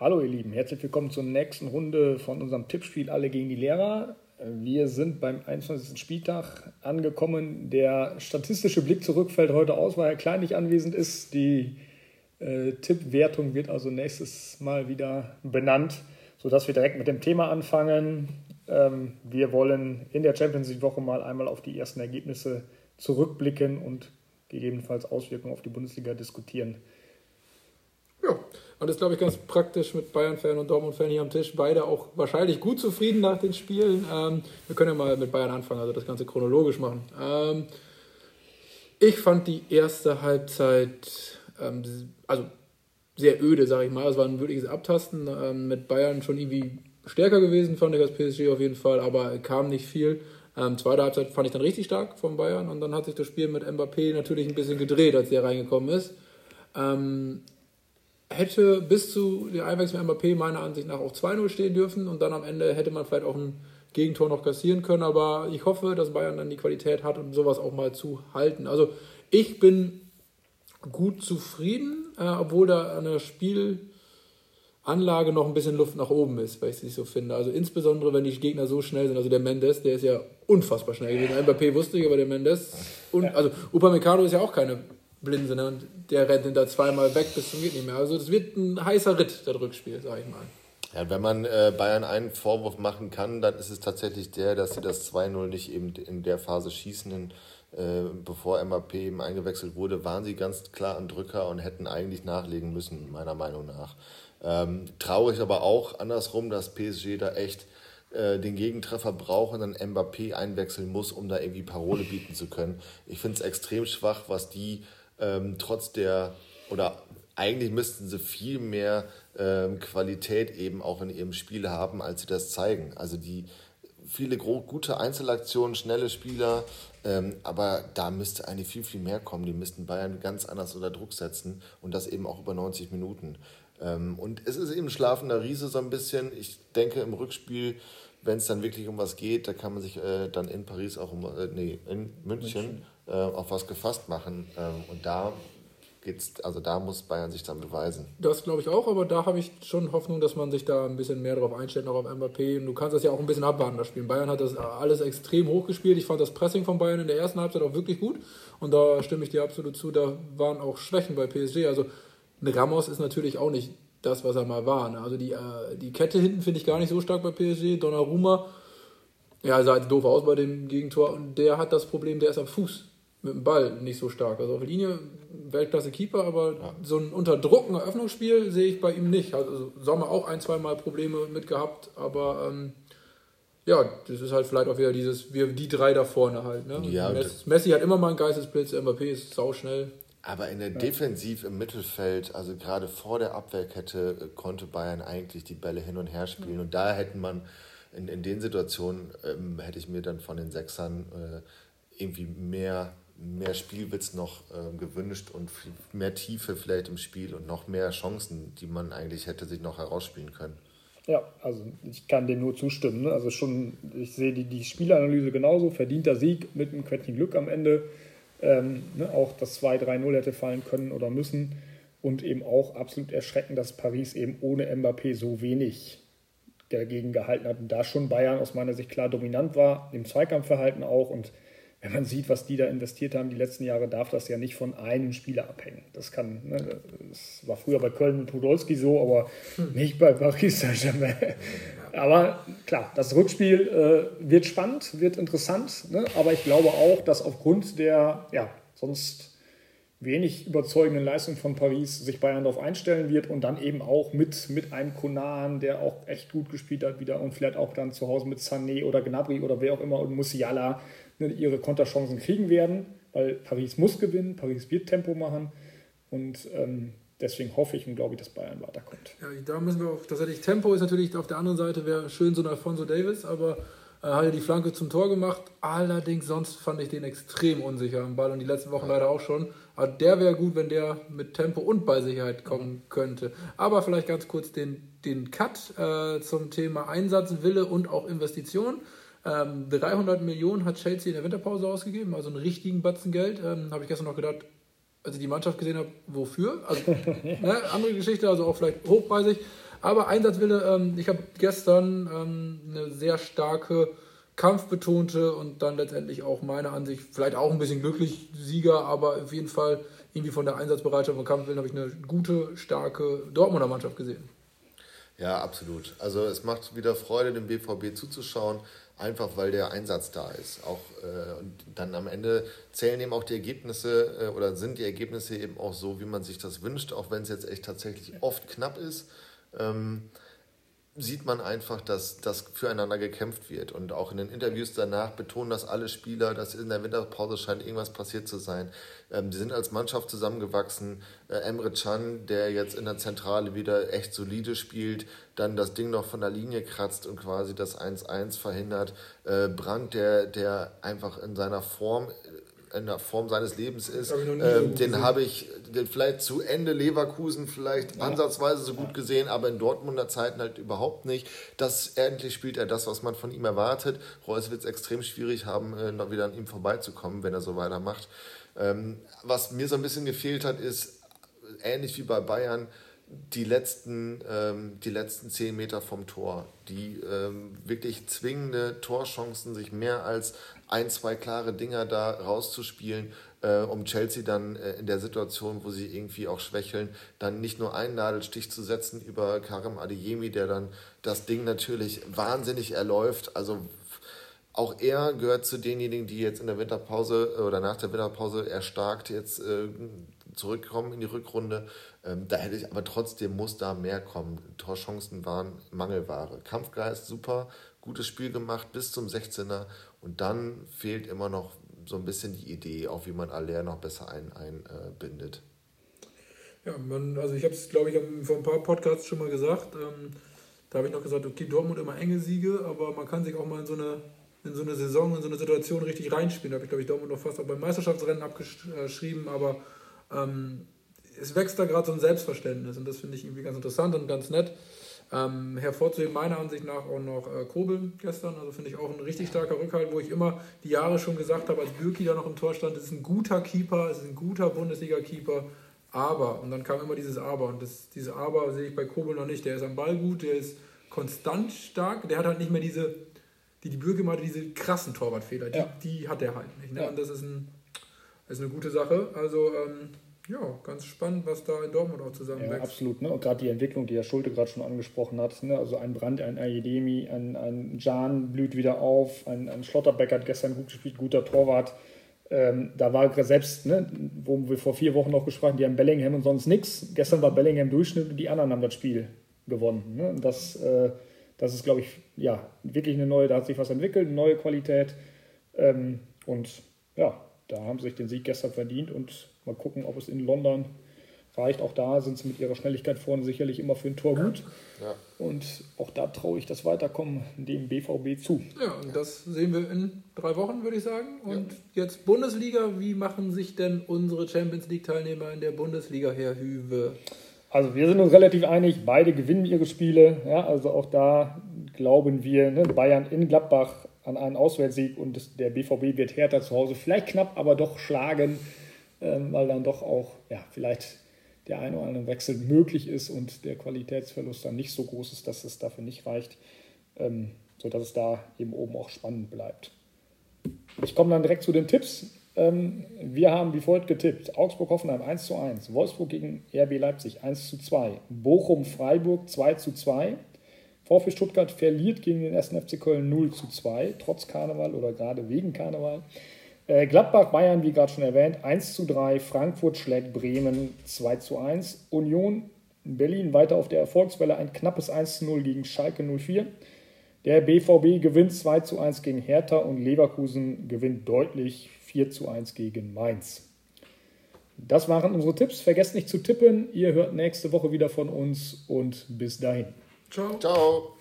Hallo ihr Lieben, herzlich willkommen zur nächsten Runde von unserem Tippspiel Alle gegen die Lehrer. Wir sind beim 21. Spieltag angekommen. Der statistische Blick zurück fällt heute aus, weil Herr Klein nicht anwesend ist. Die äh, Tippwertung wird also nächstes Mal wieder benannt, sodass wir direkt mit dem Thema anfangen. Ähm, wir wollen in der Champions League Woche mal einmal auf die ersten Ergebnisse zurückblicken und gegebenenfalls Auswirkungen auf die Bundesliga diskutieren. Ja, und das ist, glaube ich, ganz praktisch mit Bayern-Fan und Dortmund-Fan hier am Tisch. Beide auch wahrscheinlich gut zufrieden nach den Spielen. Ähm, wir können ja mal mit Bayern anfangen, also das Ganze chronologisch machen. Ähm, ich fand die erste Halbzeit, ähm, also sehr öde, sage ich mal. Es war ein wirkliches Abtasten. Ähm, mit Bayern schon irgendwie stärker gewesen, fand ich als PSG auf jeden Fall, aber kam nicht viel. Ähm, zweite Halbzeit fand ich dann richtig stark von Bayern und dann hat sich das Spiel mit Mbappé natürlich ein bisschen gedreht, als der reingekommen ist. Ähm, hätte bis zu der Einwechslung Mbappé meiner Ansicht nach auch 2-0 stehen dürfen und dann am Ende hätte man vielleicht auch ein Gegentor noch kassieren können, aber ich hoffe, dass Bayern dann die Qualität hat, um sowas auch mal zu halten. Also ich bin gut zufrieden, äh, obwohl da an der Spielanlage noch ein bisschen Luft nach oben ist, weil ich es nicht so finde. Also insbesondere, wenn die Gegner so schnell sind. Also der Mendes, der ist ja unfassbar schnell gewesen. Mbappé wusste ich, aber der Mendes und also Upamecano ist ja auch keine Blinse, ne? Und der rennt da zweimal weg bis zum geht nicht mehr. Also das wird ein heißer Ritt, das Rückspiel, sag ich mal. Ja, wenn man äh, Bayern einen Vorwurf machen kann, dann ist es tatsächlich der, dass sie das 2-0 nicht eben in der Phase schießen, äh, bevor MAP eben eingewechselt wurde, waren sie ganz klar am Drücker und hätten eigentlich nachlegen müssen, meiner Meinung nach. Ähm, traurig aber auch andersrum, dass PSG da echt äh, den Gegentreffer braucht und dann Mbappé einwechseln muss, um da irgendwie Parole bieten zu können. Ich finde es extrem schwach, was die ähm, trotz der, oder eigentlich müssten sie viel mehr ähm, Qualität eben auch in ihrem Spiel haben, als sie das zeigen. Also die viele gute Einzelaktionen, schnelle Spieler, ähm, aber da müsste eigentlich viel, viel mehr kommen. Die müssten Bayern ganz anders unter Druck setzen und das eben auch über 90 Minuten. Ähm, und es ist eben schlafender Riese so ein bisschen. Ich denke im Rückspiel, wenn es dann wirklich um was geht, da kann man sich äh, dann in Paris auch um, äh, nee, in München, München. Äh, auf was gefasst machen. Ähm, und da geht's, also da muss Bayern sich dann beweisen. Das glaube ich auch, aber da habe ich schon Hoffnung, dass man sich da ein bisschen mehr darauf einstellt, noch auf Mbappé. Und du kannst das ja auch ein bisschen abwarten, das Spiel. Bayern hat das alles extrem hoch gespielt. Ich fand das Pressing von Bayern in der ersten Halbzeit auch wirklich gut. Und da stimme ich dir absolut zu, da waren auch Schwächen bei PSG. Also Ramos ist natürlich auch nicht das, was er mal war. Ne? Also die, äh, die Kette hinten finde ich gar nicht so stark bei PSG. Donnarumma, ja, sah jetzt doof aus bei dem Gegentor. Und der hat das Problem, der ist am Fuß mit dem Ball nicht so stark. Also auf Linie Weltklasse Keeper, aber ja. so ein unter Druck ein Eröffnungsspiel sehe ich bei ihm nicht. Also Sommer auch ein, zwei Mal Probleme mit gehabt, aber ähm, ja, das ist halt vielleicht auch wieder dieses, wir die drei da vorne halt. Ne? Ja, Messi, Messi, hat immer mal einen Geistesblitz, Mbappé ist sauschnell. Aber in der. Defensiv im Mittelfeld, also gerade vor der Abwehrkette, äh, konnte Bayern eigentlich die Bälle hin und her spielen. Mhm. Und da hätten man in, in den Situationen, ähm, hätte ich mir dann von den Sechsern äh, irgendwie mehr mehr Spielwitz noch äh, gewünscht und mehr Tiefe vielleicht im Spiel und noch mehr Chancen, die man eigentlich hätte sich noch herausspielen können. Ja, also ich kann dem nur zustimmen. Ne? Also schon, ich sehe die, die Spielanalyse genauso, verdienter Sieg mit einem Quäntchen Glück am Ende. Ähm, ne? Auch das 2-3-0 hätte fallen können oder müssen. Und eben auch absolut erschreckend, dass Paris eben ohne Mbappé so wenig dagegen gehalten hat. Und da schon Bayern aus meiner Sicht klar dominant war, im Zweikampfverhalten auch. Und wenn man sieht, was die da investiert haben die letzten Jahre, darf das ja nicht von einem Spieler abhängen. Das kann, ne, das war früher bei Köln mit Podolski so, aber hm. nicht bei Paris Saint-Germain. Aber klar, das Rückspiel äh, wird spannend, wird interessant, ne? aber ich glaube auch, dass aufgrund der ja, sonst wenig überzeugenden Leistung von Paris sich Bayern darauf einstellen wird und dann eben auch mit, mit einem Konan, der auch echt gut gespielt hat wieder und vielleicht auch dann zu Hause mit Sané oder Gnabry oder wer auch immer und Musiala ihre Konterchancen kriegen werden, weil Paris muss gewinnen, Paris wird Tempo machen und ähm, deswegen hoffe ich und glaube ich, dass Bayern weiterkommt. Ja, da müssen wir auch tatsächlich, Tempo ist natürlich auf der anderen Seite, wäre schön so ein Alfonso Davis, aber äh, hat ja die Flanke zum Tor gemacht. Allerdings sonst fand ich den extrem unsicher am Ball und die letzten Wochen leider auch schon. Aber der wäre gut, wenn der mit Tempo und Ballsicherheit kommen könnte. Aber vielleicht ganz kurz den, den Cut äh, zum Thema Einsatzwille und auch Investition. Ähm, 300 Millionen hat Chelsea in der Winterpause ausgegeben, also einen richtigen Batzen Geld. Ähm, habe ich gestern noch gedacht, als ich die Mannschaft gesehen habe, wofür? Also, ne, andere Geschichte, also auch vielleicht hochpreisig. Aber Einsatzwille, ähm, ich habe gestern ähm, eine sehr starke kampfbetonte und dann letztendlich auch meiner Ansicht, vielleicht auch ein bisschen glücklich Sieger, aber auf jeden Fall irgendwie von der Einsatzbereitschaft und Kampfwillen habe ich eine gute, starke Dortmunder Mannschaft gesehen. Ja, absolut. Also es macht wieder Freude, dem BVB zuzuschauen, einfach weil der Einsatz da ist. Auch äh, und dann am Ende zählen eben auch die Ergebnisse äh, oder sind die Ergebnisse eben auch so, wie man sich das wünscht, auch wenn es jetzt echt tatsächlich oft knapp ist. Ähm, sieht man einfach, dass das füreinander gekämpft wird. Und auch in den Interviews danach betonen das alle Spieler, dass in der Winterpause scheint irgendwas passiert zu sein. Ähm, die sind als Mannschaft zusammengewachsen. Äh, Emre Can, der jetzt in der Zentrale wieder echt solide spielt, dann das Ding noch von der Linie kratzt und quasi das 1-1 verhindert. Äh, Brandt, der, der einfach in seiner Form in der Form seines Lebens ist. Ähm, den habe ich den vielleicht zu Ende Leverkusen vielleicht ja. ansatzweise so gut gesehen, aber in Dortmunder Zeiten halt überhaupt nicht. Das endlich spielt er das, was man von ihm erwartet. Reus wird es extrem schwierig haben, äh, noch wieder an ihm vorbeizukommen, wenn er so weitermacht. Ähm, was mir so ein bisschen gefehlt hat, ist ähnlich wie bei Bayern die letzten, ähm, die letzten zehn Meter vom Tor, die ähm, wirklich zwingende Torchancen, sich mehr als ein, zwei klare Dinger da rauszuspielen, äh, um Chelsea dann äh, in der Situation, wo sie irgendwie auch schwächeln, dann nicht nur einen Nadelstich zu setzen über Karim Adeyemi, der dann das Ding natürlich wahnsinnig erläuft. Also auch er gehört zu denjenigen, die jetzt in der Winterpause äh, oder nach der Winterpause erstarkt jetzt äh, zurückkommen in die Rückrunde. Ähm, da hätte ich aber trotzdem muss da mehr kommen. Torchancen waren Mangelware. Kampfgeist super, gutes Spiel gemacht bis zum 16er und dann fehlt immer noch so ein bisschen die Idee, auch wie man Aller noch besser einbindet. Ein, äh, ja, man, also ich habe es, glaube ich, vor ein paar Podcasts schon mal gesagt. Ähm, da habe ich noch gesagt, okay, Dortmund immer enge Siege, aber man kann sich auch mal in so eine, in so eine Saison, in so eine Situation richtig reinspielen. Da habe ich, glaube ich, Dortmund noch fast auch beim Meisterschaftsrennen abgeschrieben, aber ähm, es wächst da gerade so ein Selbstverständnis und das finde ich irgendwie ganz interessant und ganz nett. Ähm, hervorzuheben meiner Ansicht nach auch noch äh, Kobel gestern, also finde ich auch ein richtig starker Rückhalt, wo ich immer die Jahre schon gesagt habe, als Bürki da noch im Tor stand, es ist ein guter Keeper, es ist ein guter Bundesliga-Keeper, aber, und dann kam immer dieses Aber und das, diese Aber sehe ich bei Kobel noch nicht, der ist am Ball gut, der ist konstant stark, der hat halt nicht mehr diese, die die Bürki hatte, diese krassen Torwartfehler, die, ja. die hat er halt nicht. Ne? Ja. Und das ist, ein, ist eine gute Sache, also ähm, ja, ganz spannend, was da in Dortmund auch zusammenwächst. Ja, absolut. Ne? Und gerade die Entwicklung, die Herr Schulte gerade schon angesprochen hat. Ne? Also ein Brand, ein Ayedemi, ein, ein Jan blüht wieder auf, ein, ein Schlotterbeck hat gestern gut gespielt, guter Torwart. Ähm, da war selbst, ne, wo wir vor vier Wochen noch gesprochen die haben Bellingham und sonst nichts. Gestern war Bellingham Durchschnitt und die anderen haben das Spiel gewonnen. Ne? Und das, äh, das ist, glaube ich, ja, wirklich eine neue, da hat sich was entwickelt, eine neue Qualität. Ähm, und ja, da haben sie sich den Sieg gestern verdient und Mal gucken, ob es in London reicht. Auch da sind sie mit ihrer Schnelligkeit vorne sicherlich immer für ein Tor gut. Ja. Und auch da traue ich das Weiterkommen dem BVB zu. Ja, und das sehen wir in drei Wochen, würde ich sagen. Und ja. jetzt Bundesliga. Wie machen sich denn unsere Champions League-Teilnehmer in der Bundesliga, Herr Hüwe? Also wir sind uns relativ einig, beide gewinnen ihre Spiele. Ja, also auch da glauben wir, ne, Bayern in Gladbach an einen Auswärtssieg und der BVB wird Hertha zu Hause vielleicht knapp, aber doch schlagen ähm, weil dann doch auch ja, vielleicht der eine oder andere Wechsel möglich ist und der Qualitätsverlust dann nicht so groß ist, dass es dafür nicht reicht, ähm, sodass es da eben oben auch spannend bleibt. Ich komme dann direkt zu den Tipps. Ähm, wir haben wie folgt getippt: Augsburg-Hoffenheim 1 zu 1, Wolfsburg gegen RB Leipzig 1 zu 2, Bochum-Freiburg 2 zu 2, VfB Stuttgart verliert gegen den 1. FC Köln 0 zu 2, trotz Karneval oder gerade wegen Karneval. Äh, Gladbach, Bayern, wie gerade schon erwähnt, 1 zu 3. Frankfurt schlägt Bremen 2 zu 1. Union Berlin weiter auf der Erfolgswelle ein knappes 1 zu 0 gegen Schalke 04. Der BVB gewinnt 2 zu 1 gegen Hertha und Leverkusen gewinnt deutlich 4 zu 1 gegen Mainz. Das waren unsere Tipps. Vergesst nicht zu tippen. Ihr hört nächste Woche wieder von uns und bis dahin. Ciao. Ciao.